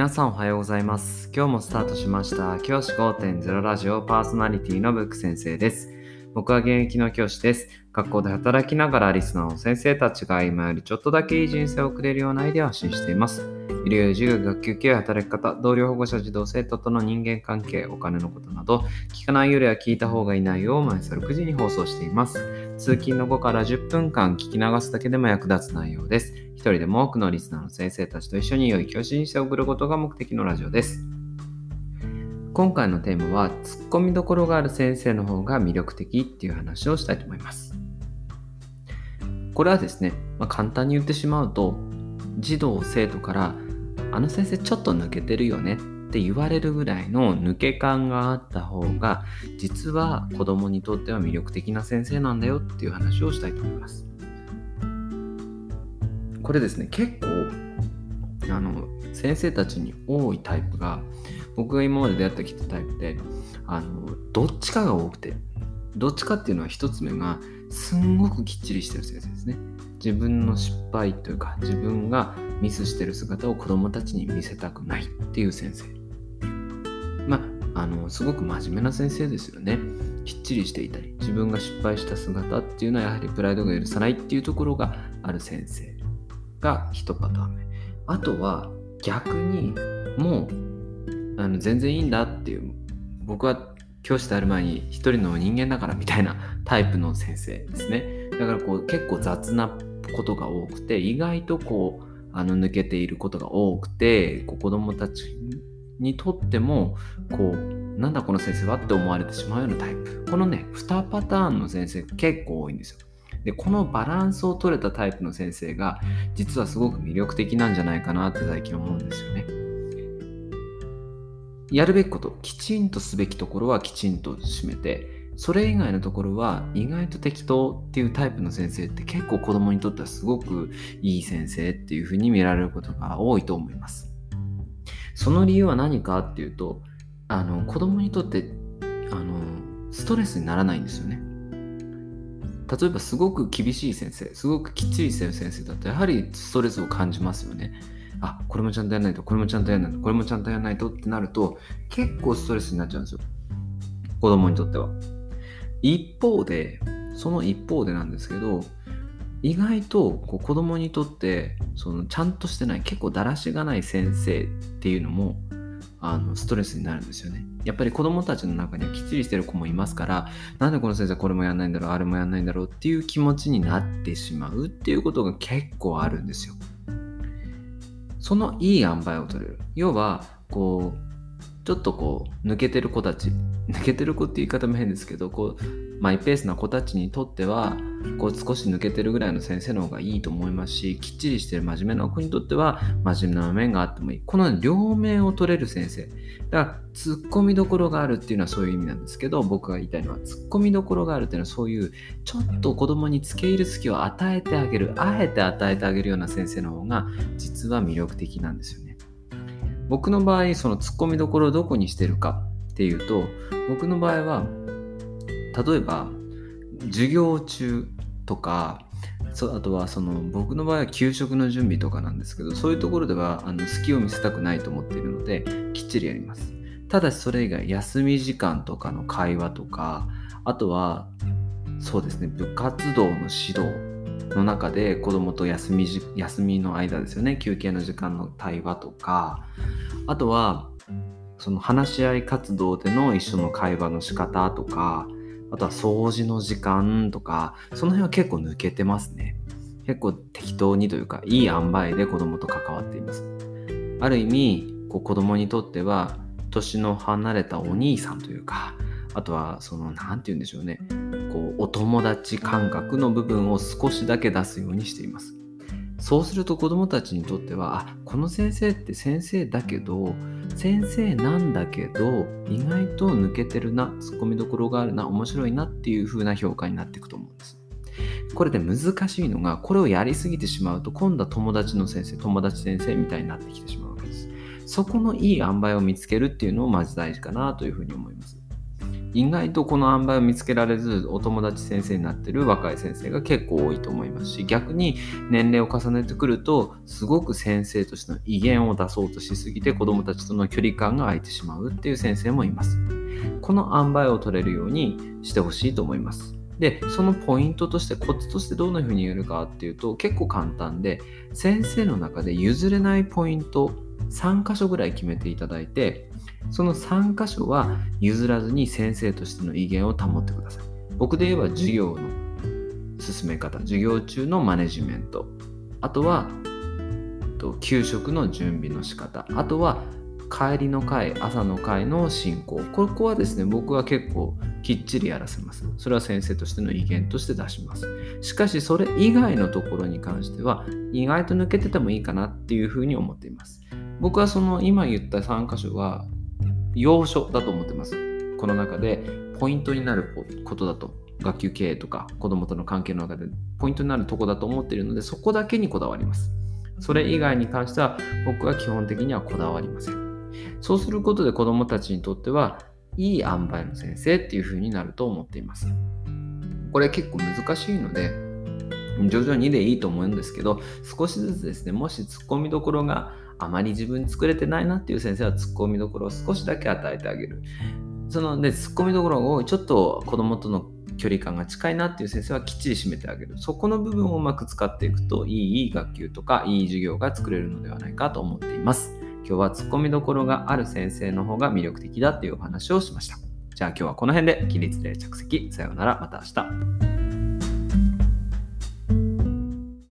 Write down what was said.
皆さんおはようございます。今日もスタートしました教師5.0ラジオパーソナリティのブック先生です。僕は現役の教師です。学校で働きながらリスナーの先生たちが今よりちょっとだけいい人生を送れるようなアイデアを発信しています。医療や授業、学級系、働き方、同僚保護者、児童生徒との人間関係、お金のことなど、聞かないよりは聞いた方がいないよう毎朝6時に放送しています。通勤の後から10分間聞き流すだけでも役立つ内容です。一人でも多くのリスナーの先生たちと一緒に良い教師人生を送ることが目的のラジオです。今回のテーマは、ツッコミどころがある先生の方が魅力的っていう話をしたいと思います。これはですね、まあ、簡単に言ってしまうと、児童生徒からあの先生ちょっと抜けてるよねって言われるぐらいの抜け感があった方が実は子供にとっては魅力的な先生なんだよっていう話をしたいと思います。これですね結構あの先生たちに多いタイプが僕が今まで出会ってきたタイプであのどっちかが多くてどっちかっていうのは一つ目がすんごくきっちりしてる先生ですね。自分の失敗というか自分がミスしてる姿を子供たちに見せたくないっていう先生。まあのすごく真面目な先生ですよね。きっちりしていたり自分が失敗した姿っていうのはやはりプライドが許さないっていうところがある先生が一パターン目。あとは逆にもうあの全然いいんだっていう僕は教師である前に一人の人間だからみたいなタイプの先生ですね。だからこう結構雑なことが多くて意外とこうあの抜けていることが多くてこう子供たちにとってもこうなんだこの先生はって思われてしまうようなタイプ。このね2パターンの先生結構多いんですよ。でこのバランスを取れたタイプの先生が実はすごく魅力的なんじゃないかなって最近思うんですよねやるべきこと、きちんとすべきところはきちんと締めて、それ以外のところは意外と適当っていうタイプの先生って結構子供にとってはすごくいい先生っていうふうに見られることが多いと思います。その理由は何かっていうと、あの子供にとってあのストレスにならないんですよね。例えばすごく厳しい先生、すごくきっちりしてる先生だとやはりストレスを感じますよね。あ、これもちゃんとやらないと、これもちゃんとやらないと、これもちゃんとやらないとってなると、結構ストレスになっちゃうんですよ。子供にとっては。一方で、その一方でなんですけど、意外とこう子供にとってそのちゃんとしてない結構だらしがない先生っていうのもあのストレスになるんですよね。やっぱり子どもたちの中にはきっちりしてる子もいますからなんでこの先生これもやんないんだろうあれもやんないんだろうっていう気持ちになってしまうっていうことが結構あるんですよ。そのいい塩梅を取れる。要は、こう、ちょっとこう、抜けてる子たち、抜けてる子って言い方も変ですけど、こう、マイペースな子たちにとっては、こう、少し抜けてるぐらいの先生の方がいいと思いますし、きっちりしてる真面目な子にとっては、真面目な面があってもいい。この両面を取れる先生。だから、突っ込みどころがあるっていうのはそういう意味なんですけど、僕が言いたいのは、突っ込みどころがあるっていうのはそういう、ちょっと子供に付け入る隙を与えてあげる、あえて与えてあげるような先生の方が、実は魅力的なんですよね。僕の場合そのツッコミどころをどこにしてるかっていうと僕の場合は例えば授業中とかそあとはその僕の場合は給食の準備とかなんですけどそういうところではあの隙を見せたくないと思っているのできっちりやります。ただしそれ以外休み時間とかの会話とかあとはそうですね部活動の指導の中で子供と休み休みの間ですよね休憩の時間の対話とかあとはその話し合い活動での一緒の会話の仕方とかあとは掃除の時間とかその辺は結構抜けてますね。結構適当にというかいい塩梅で子供と関わっています。ある意味こう子供にとっては年の離れたお兄さんというかあとはその何て言うんでしょうね。こうお友達感覚の部分を少しだけ出すようにしています。そうすると子どもたちにとってはあこの先生って先生だけど先生なんだけど意外と抜けてるなツッコミどころがあるな面白いなっていう風な評価になっていくと思うんです。これで難しいのがこれをやりすぎてしまうと今度は友達の先生友達先生みたいになってきてしまうわけです。そこのいい塩梅を見つけるっていうのをまず大事かなというふうに思います。意外とこの塩梅を見つけられずお友達先生になってる若い先生が結構多いと思いますし逆に年齢を重ねてくるとすごく先生としての威厳を出そうとしすぎて子どもたちとの距離感が空いてしまうっていう先生もいます。この塩梅を取れるようにしてほしいと思います。でそのポイントとしてコツとしてどんな風に言えるかっていうと結構簡単で先生の中で譲れないポイント3箇所ぐらい決めていただいてその3箇所は譲らずに先生としての威厳を保ってください。僕で言えば授業の進め方、授業中のマネジメント、あとは給食の準備の仕方、あとは帰りの会、朝の会の進行。ここはですね、僕は結構きっちりやらせます。それは先生としての威厳として出します。しかし、それ以外のところに関しては、意外と抜けててもいいかなっていうふうに思っています。僕はその今言った3箇所は要所だと思ってます。この中でポイントになることだと。学級経営とか子供との関係の中でポイントになるとこだと思っているので、そこだけにこだわります。それ以外に関しては僕は基本的にはこだわりません。そうすることで子供たちにとってはいい塩梅の先生っていう風になると思っています。これ結構難しいので、徐々にでいいと思うんですけど、少しずつですね、もし突っ込みどころがあまり自分作れてないなっていう先生はツッコミどころを少しだけ与えてあげる。そのね、ツッコミどころをちょっと子供との距離感が近いなっていう先生はきっちり締めてあげる。そこの部分をうまく使っていくといい学級とかいい授業が作れるのではないかと思っています。今日はツッコミどころがある先生の方が魅力的だっていうお話をしました。じゃあ今日はこの辺で起立で着席。さようなら。また明日。